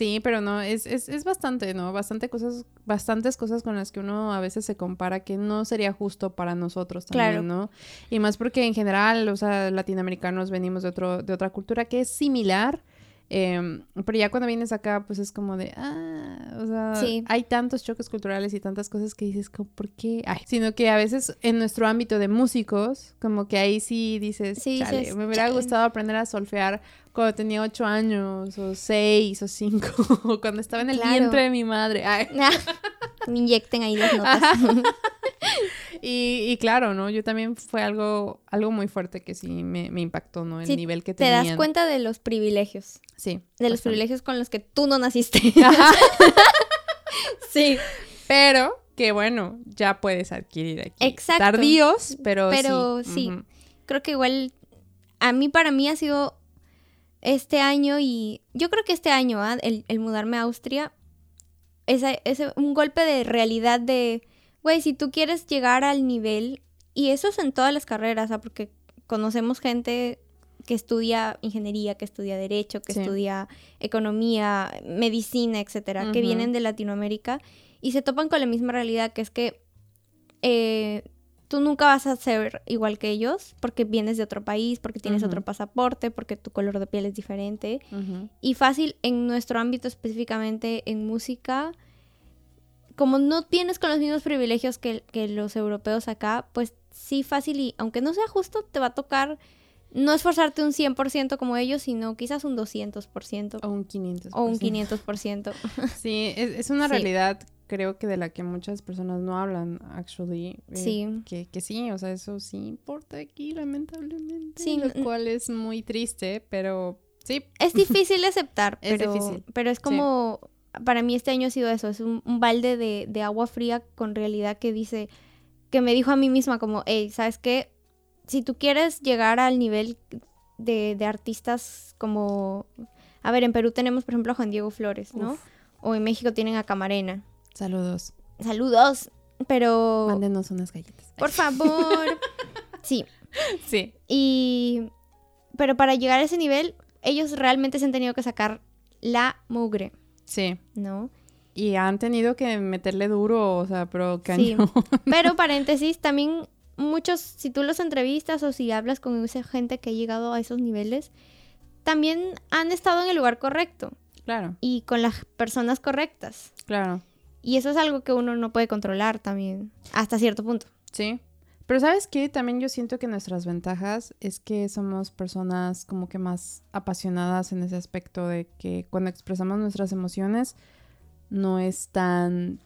Sí, pero no, es, es, es bastante, ¿no? Bastante cosas, bastantes cosas con las que uno a veces se compara que no sería justo para nosotros también, Claro. ¿no? Y más porque en general, o sea, latinoamericanos venimos de otro, de otra cultura que es similar. em, pero ya cuando vienes acá, pues es como de, ah, o sea, Sí. hay tantos choques culturales y tantas cosas que dices, como, ¿por qué? Ay, sino que a veces en nuestro ámbito de músicos, como que ahí sí dices, Sí, "Chale, dices, me hubiera "Chale". gustado aprender a solfear cuando tenía ocho años, o seis, o cinco, o cuando estaba en el Claro. vientre de mi madre. Ay. Me inyecten ahí las notas. Y, y claro, ¿no? Yo también fue algo, algo muy fuerte que sí me, me impactó, ¿no? El Sí, nivel que Te tenían. das cuenta de los privilegios. Sí. De los privilegios con los que tú no naciste. sí. Pero que bueno, ya puedes adquirir aquí. Exacto. Tardíos, pero, Pero sí. Creo que igual a mí, para mí ha sido este año y yo creo que este año, ¿ah? el, el mudarme a Austria, es, es un golpe de realidad de, güey, si tú quieres llegar al nivel, y eso es en todas las carreras, ¿ah? porque conocemos gente que estudia ingeniería, que estudia derecho, que Sí. estudia economía, medicina, etcétera, que vienen de Latinoamérica y se topan con la misma realidad, que es que eh, tú nunca vas a ser igual que ellos porque vienes de otro país, porque tienes otro pasaporte, porque tu color de piel es diferente. Y fácil en nuestro ámbito específicamente en música, como no tienes con los mismos privilegios que, que los europeos acá, pues sí fácil y aunque no sea justo, te va a tocar no esforzarte un 100% como ellos, sino quizás un 200% O un 500. o un 500%. Sí, es, es una Sí. realidad creo que de la que muchas personas no hablan, actually. eh, Sí. Que, que sí, o sea, eso sí importa aquí, lamentablemente. Sí, lo cual es muy triste, pero sí. Es difícil aceptar, Es pero, difícil, pero es como, para mí este año ha sido eso, es un, un balde de, de agua fría con realidad que dice, que me dijo a mí misma como, hey, ¿sabes qué? Si tú quieres llegar al nivel de, de artistas como, a ver, en Perú tenemos por ejemplo a Juan Diego Flores, ¿no? Uf, O en México tienen a Camarena. Saludos. Saludos, pero... Mándenos unas galletas. Por favor. sí, Sí. Y. Pero para llegar a ese nivel, ellos realmente se han tenido que sacar la mugre, Sí. ¿no? Y han tenido que meterle duro, o sea, pero Sí. cañón. Pero paréntesis, también muchos, si tú los entrevistas o si hablas con esa gente que ha llegado a esos niveles, también han estado en el lugar correcto Claro, y con las personas correctas. claro. Y eso es algo que uno no puede controlar también, hasta cierto punto. Sí. Pero sabes qué, también yo siento que nuestras ventajas es que somos personas como que más apasionadas en ese aspecto de que cuando expresamos nuestras emociones no es tan...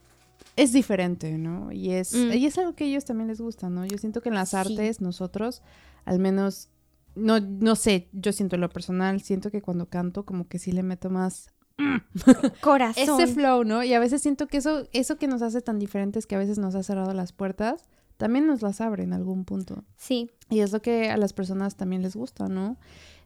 Es diferente, ¿no? Y es, Mm. y es algo que a ellos también les gusta, ¿no? Yo siento que en las Sí. artes nosotros, al menos, no, no sé, yo siento en lo personal, siento que cuando canto como que sí le meto más Corazón. ese flow, ¿no? Y a veces siento que eso, eso que nos hace tan diferentes, que a veces nos ha cerrado las puertas, también nos las abre en algún punto. Sí, Y es lo que a las personas también les gusta, ¿no?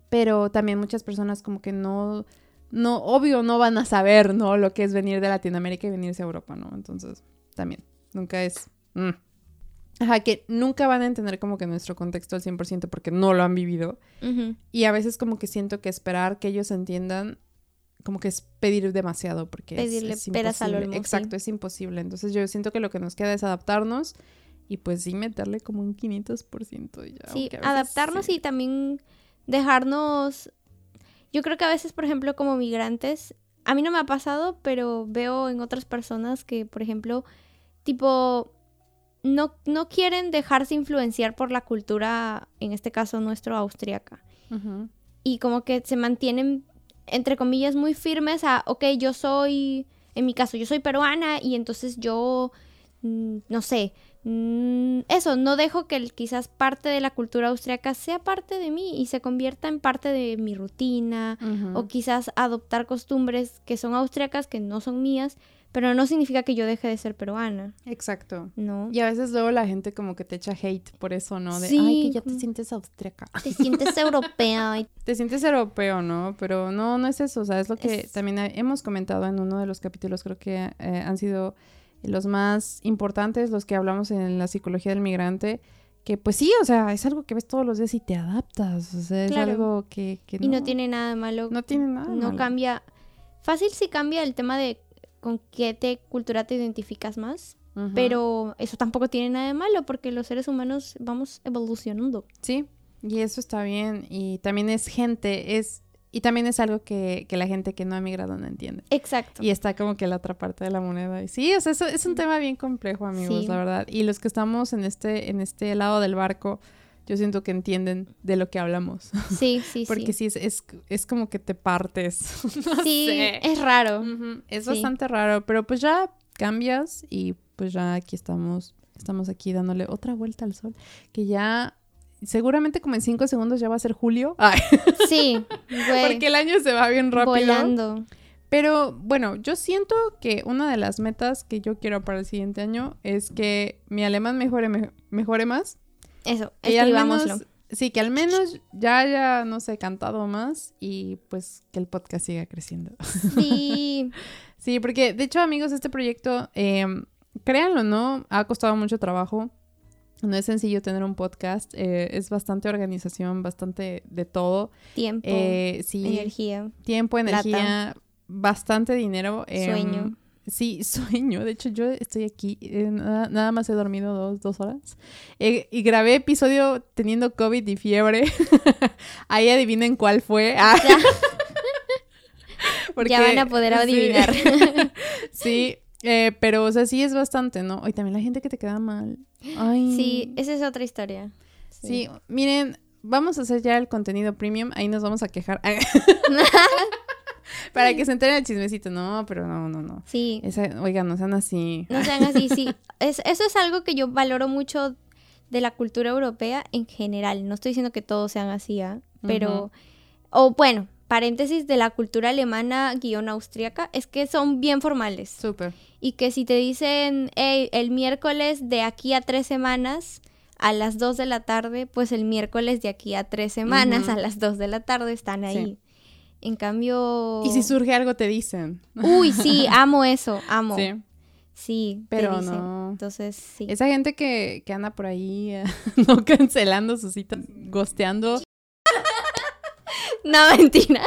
Pero también muchas personas como que no, no, obvio, no van a saber, ¿no? Lo que es venir de Latinoamérica y venirse a Europa, ¿no? Entonces, también, nunca es... mm. Ajá, que nunca van a entender como que nuestro contexto al 100% porque no lo han vivido. Y a veces como que siento que esperar que ellos entiendan como que es pedir demasiado porque es- Pedirle es, peras al sí. Exacto, es imposible. Entonces yo siento que lo que nos queda es adaptarnos y pues sí meterle como un 500% y ya. Sí, adaptarnos sí. y también dejarnos... Yo creo que a veces, por ejemplo, como migrantes, a mí no me ha pasado, pero veo en otras personas que, por ejemplo, tipo, no, no quieren dejarse influenciar por la cultura, en este caso nuestro austriaca. Y como que se mantienen, entre comillas, muy firmes a, ok, yo soy, en mi caso, yo soy peruana y entonces yo, mm, no sé, mm, eso, no dejo que quizás parte de la cultura austriaca sea parte de mí y se convierta en parte de mi rutina. O quizás adoptar costumbres que son austriacas, que no son mías, pero no significa que yo deje de ser peruana, Exacto. ¿no? Y a veces luego la gente como que te echa hate por eso, ¿no? De, Sí, ay, que ya te sientes austriaca. Te sientes europea y Te sientes europeo, ¿no? Pero no, no es eso. O sea, es lo que Es- también he- hemos comentado en uno de los capítulos, creo que eh, han sido los más importantes, los que hablamos en la psicología del migrante, que pues sí, o sea, es algo que ves todos los días y te adaptas. O sea, es algo que, que Y no tiene nada de malo. no tiene nada. No malo. cambia. Fácil sí cambia el tema de con qué te, cultura te identificas más. Pero eso tampoco tiene nada de malo porque los seres humanos vamos evolucionando. Sí, y eso está bien. Y también es gente, es... Y también es algo que, que la gente que no ha migrado no entiende. Exacto. Y está como que la otra parte de la moneda. Y sí, o sea, eso es un tema bien complejo, amigos, Sí. la verdad. Y los que estamos en este, en este lado del barco, yo siento que entienden de lo que hablamos. Sí, sí, Porque sí. sí, es, es, es como que te partes. No Sí, sé. es raro. Es Sí. bastante raro, pero pues ya cambias y pues ya aquí estamos. Estamos aquí dándole otra vuelta al sol. Que ya, seguramente como en cinco segundos ya va a ser julio. Ay, Sí, güey. porque el año se va bien rápido. Volando. Pero bueno, yo siento que una de las metas que yo quiero para el siguiente año es que mi alemán mejore, me- mejore más. Eso, Y al escribámoslo. menos sí, que al menos ya haya, no sé, cantado más y pues que el podcast siga creciendo. Sí. sí, porque de hecho, amigos, este proyecto, eh, créanlo, ¿no? Ha costado mucho trabajo. No es sencillo tener un podcast, eh, es bastante organización, bastante de todo. Tiempo, Eh, sí, energía, tiempo, plata. energía, bastante dinero. em, Sueño. Sí, sueño. De hecho, yo estoy aquí, eh, nada, nada más he dormido dos, dos horas. Eh, y grabé episodio teniendo COVID y fiebre. Ahí adivinen cuál fue. Ah. Porque- ya van a poder sí. adivinar. Sí, eh, pero o sea, sí es bastante, ¿no? Y también la gente que te queda mal. Ay. Sí, esa es otra historia. Sí, miren, vamos a hacer ya el contenido premium, ahí nos vamos a quejar. Para que se enteren el chismecito, no, pero no, no, no. Sí, Esa, oigan, no sean así. no sean así, sí. Es, eso es algo que yo valoro mucho de la cultura europea en general. No estoy diciendo que todos sean así, ¿ah? Pero, o bueno, paréntesis de la cultura alemana guion austríaca, es que son bien formales. Súper. Y que si te dicen, "Hey, el miércoles de aquí a tres semanas a las 2 de la tarde, pues el miércoles de aquí a tres semanas a las 2 de la tarde están ahí. Sí. En cambio... Y si surge algo te dicen. Uy, sí, amo eso, amo. Sí, Sí. te Pero dicen. no. Entonces, sí. Esa gente que, que anda por ahí eh, no cancelando sus citas, gosteando. No, mentira.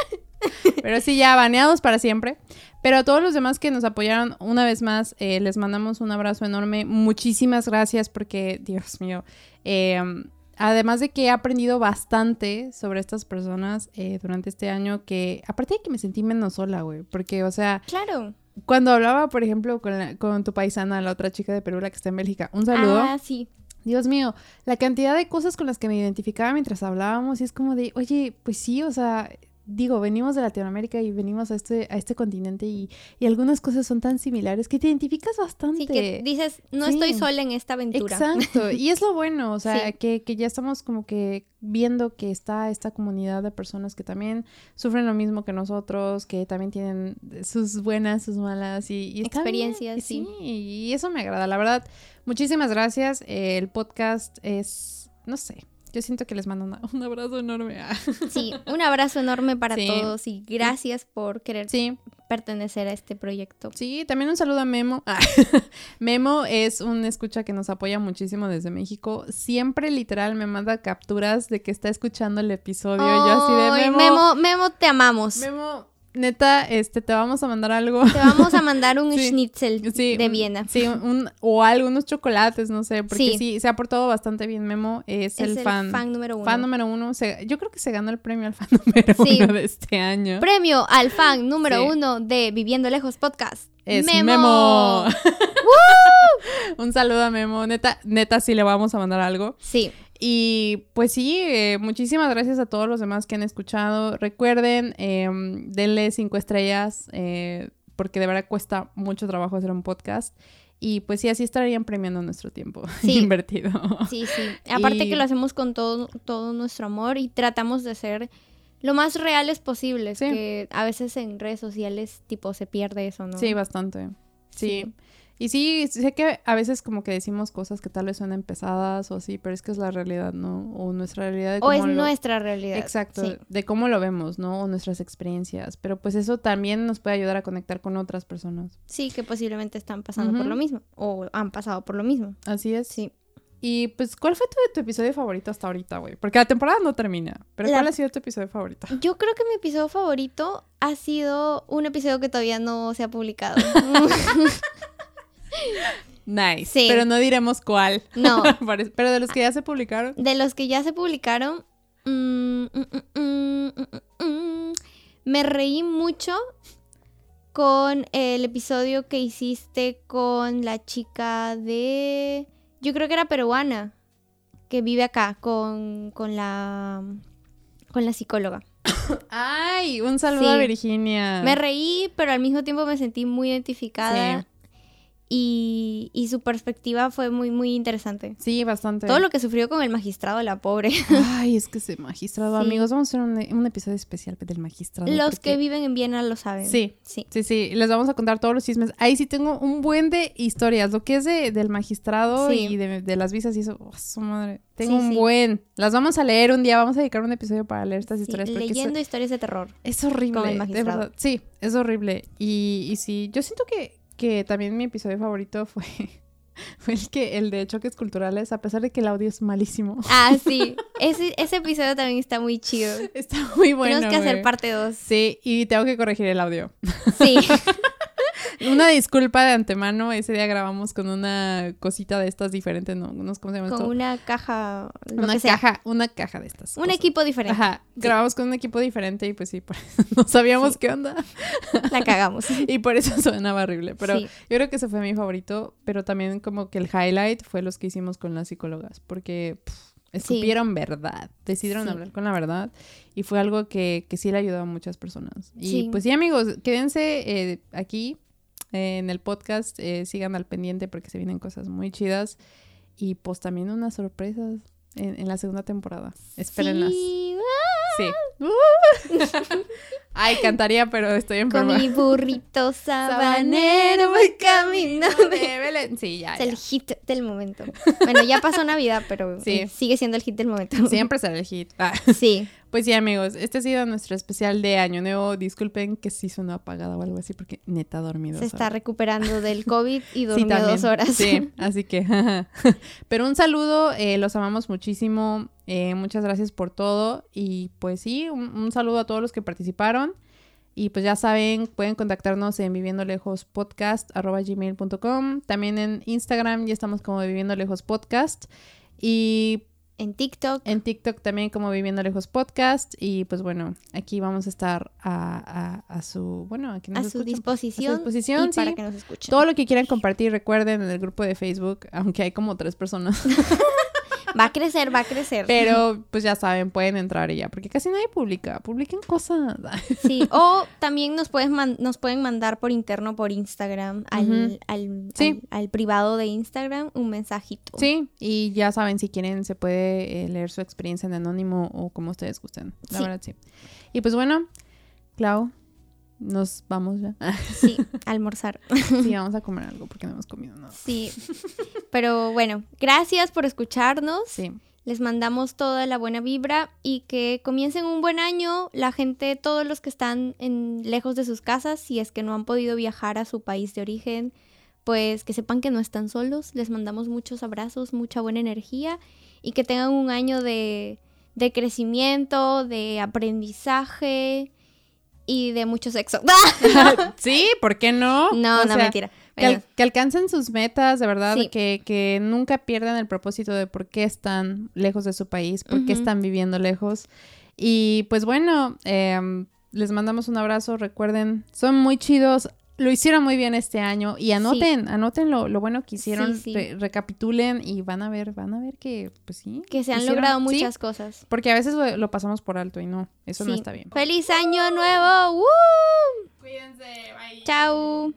Pero sí, ya baneados para siempre. Pero a todos los demás que nos apoyaron una vez más, eh, les mandamos un abrazo enorme. Muchísimas gracias porque, Dios mío, eh, además de que he aprendido bastante sobre estas personas eh, durante este año, que aparte de que me sentí menos sola, güey. Porque, o sea, Claro. cuando hablaba, por ejemplo, con, la- con tu paisana, la otra chica de Perú, la que está en Bélgica, un saludo. Ah, sí. Dios mío, la cantidad de cosas con las que me identificaba mientras hablábamos y es como de, oye, pues sí, o sea, digo, venimos de Latinoamérica y venimos a este, a este continente y, y algunas cosas son tan similares que te identificas bastante. Sí, que dices, no Sí. estoy sola en esta aventura. Exacto, y es lo bueno, o sea, Sí. que, que ya estamos como que viendo que está esta comunidad de personas que también sufren lo mismo que nosotros, que también tienen sus buenas, sus malas y, y está bien, Experiencias, sí. y eso me agrada, la verdad. Muchísimas gracias, el podcast es, no sé, yo siento que les mando una- un abrazo enorme. Ah. Sí, un abrazo enorme para Sí. todos y gracias por querer Sí, pertenecer a este proyecto. Sí, también un saludo a Memo. Ah, Memo es un escucha que nos apoya muchísimo desde México. Siempre literal me manda capturas de que está escuchando el episodio. y yo así de Memo. Memo, Memo, te amamos. Memo, neta, este, te vamos a mandar algo. Te vamos a mandar un Sí. schnitzel Sí, de Viena. Sí, un, o algo, unos chocolates, no sé, porque Sí. sí, se ha portado bastante bien. Memo es, Es el, fan. número uno. Fan número uno. Se- yo creo que se ganó el premio al fan número uno de este año. Premio al fan número uno de Viviendo Lejos Podcast. Es Memo. Memo. Un saludo a Memo. Neta, neta, sí le vamos a mandar algo. Sí, Y pues sí, eh, muchísimas gracias a todos los demás que han escuchado. Recuerden, eh, denle cinco estrellas, eh, porque de verdad cuesta mucho trabajo hacer un podcast. Y pues sí, así estarían premiando nuestro tiempo Sí. invertido. sí, sí. Aparte Y- que lo hacemos con todo, todo nuestro amor y tratamos de ser lo más reales posibles. Sí. Que a veces en redes sociales, tipo, se pierde eso, ¿no? Sí, bastante. Sí. Sí. Y sí, sé que a veces como que decimos cosas que tal vez suenan pesadas o así, pero es que es la realidad, ¿no? O nuestra realidad de O es cómo lo- nuestra realidad. Exacto, Sí. de cómo lo vemos, ¿no? O nuestras experiencias. Pero pues eso también nos puede ayudar a conectar con otras personas. Sí, que posiblemente están pasando por lo mismo. O han pasado por lo mismo. Así es. Sí. Y pues, ¿cuál fue tu, tu episodio favorito hasta ahorita, güey? Porque la temporada no termina. Pero La- ¿cuál ha sido tu episodio favorito? Yo creo que mi episodio favorito ha sido un episodio que todavía no se ha publicado. Nice. Sí. Pero no diremos cuál. no, pero de los que ya se publicaron. de los que ya se publicaron, mm, mm, mm, me reí mucho con el episodio que hiciste con la chica de... Yo creo que era peruana, que vive acá con, con la... con la psicóloga. Ay, un saludo a Sí. Virginia. Me reí, pero al mismo tiempo me sentí muy identificada. Y, y su perspectiva fue muy, muy interesante. Sí, bastante. Todo lo que sufrió con el magistrado, la pobre. Ay, es que ese magistrado, Sí. amigos, vamos a hacer un, un episodio especial del magistrado. Los porque- que viven en Viena lo saben. Sí. Sí. Sí, sí, les vamos a contar todos los chismes. Ahí sí tengo un buen de historias, lo que es de, del magistrado Sí. y de, de las visas y eso. oh, su madre. Tengo Sí, un buen. Las vamos a leer un día, vamos a dedicar un episodio para leer estas historias. leyendo historias de terror. Es horrible. Con el de magistrado. verdad. Sí, es horrible. Y, y sí, yo siento que, que también mi episodio favorito fue, fue el que el de choques culturales, a pesar de que el audio es malísimo. Ah, sí. Ese, ese episodio también está muy chido. Está muy bueno. Tenemos que hacer parte 2. Sí, y tengo que corregir el audio. Sí. Una disculpa de antemano, ese día grabamos con una cosita de estas diferentes, ¿no? no sé ¿Cómo se llama Con esto? una caja. Lo Una que sea. caja, una caja de estas. Un cosas. equipo diferente. Ajá, grabamos con un equipo diferente y pues sí, por no sabíamos Sí. qué onda. La cagamos. Y por eso sonaba horrible. Pero Sí. yo creo que ese fue mi favorito. Pero también como que el highlight fue los que hicimos con las psicólogas. Porque pff, escupieron verdad. Decidieron Sí. hablar con la verdad. Y fue algo que, que sí le ayudó a muchas personas. Y Sí. pues sí, amigos, quédense eh, aquí eh, en el podcast. eh, sigan al pendiente porque se vienen cosas muy chidas. Y pues también unas sorpresas en, en la segunda temporada. Espérenlas. Sí. Sí. Ay, cantaría, pero estoy enferma. Con mi burrito sabanero voy caminando. de Belén. Sí, ya, Es el hit del momento. Bueno, ya pasó Navidad, pero Sí. eh, sigue siendo el hit del momento. Siempre será el hit. Ah. Sí. Pues sí, amigos, este ha sido nuestro especial de Año Nuevo. Disculpen que sí sonó apagada o algo así, porque neta dormido. Se está recuperando del COVID y también. dos horas. Sí, así que. Pero un saludo, eh, los amamos muchísimo. eh, muchas gracias por todo. Y pues sí, un, un saludo a todos los que participaron. Y pues ya saben, pueden contactarnos en viviendolejos.podcast.gmail.com. También en Instagram ya estamos como Viviendo Lejos Podcast. Y En TikTok. en TikTok también como Viviendo Lejos Podcast. Y pues bueno, aquí vamos a estar a, a- a su, bueno, a, que nos A su disposición. A su disposición, y para sí. que nos escuchen. Todo lo que quieran compartir, recuerden en el grupo de Facebook, aunque hay como tres personas. Va a crecer, va a crecer. Pero pues ya saben, pueden entrar ya, porque casi nadie publica. Publiquen cosas. Sí, o también nos, puedes nos pueden mandar por interno, por Instagram, al, al, Sí. al, al privado de Instagram, un mensajito. Sí, y ya saben, si quieren, se puede eh, leer su experiencia en anónimo o como ustedes gusten. La Sí. verdad, sí. Y pues bueno, Clau, nos vamos ya. Sí, almorzar. sí, vamos a comer algo porque no hemos comido nada. Sí. Pero bueno, gracias por escucharnos. Sí, Les mandamos toda la buena vibra y que comiencen un buen año. La gente, todos los que están en, lejos de sus casas, si es que no han podido viajar a su país de origen, pues que sepan que no están solos. Les mandamos muchos abrazos, mucha buena energía y que tengan un año de, de crecimiento, de aprendizaje y de mucho sexo. sí, ¿por qué no? No, O no, sea, mentira. Que, al- Bueno, que alcancen sus metas, de verdad, Sí. que, que nunca pierdan el propósito de por qué están lejos de su país, por qué están viviendo lejos. Y pues bueno, em, les mandamos un abrazo, recuerden, son muy chidos, lo hicieron muy bien este año y anoten, anoten lo, lo bueno que hicieron, Sí, sí. re- recapitulen y van a ver, van a ver que, pues sí. que se han hicieron- logrado muchas cosas. porque a veces lo, lo pasamos por alto y no, eso no está bien. ¡Feliz año nuevo! ¡Woo! Cuídense, bye. ¡Chao!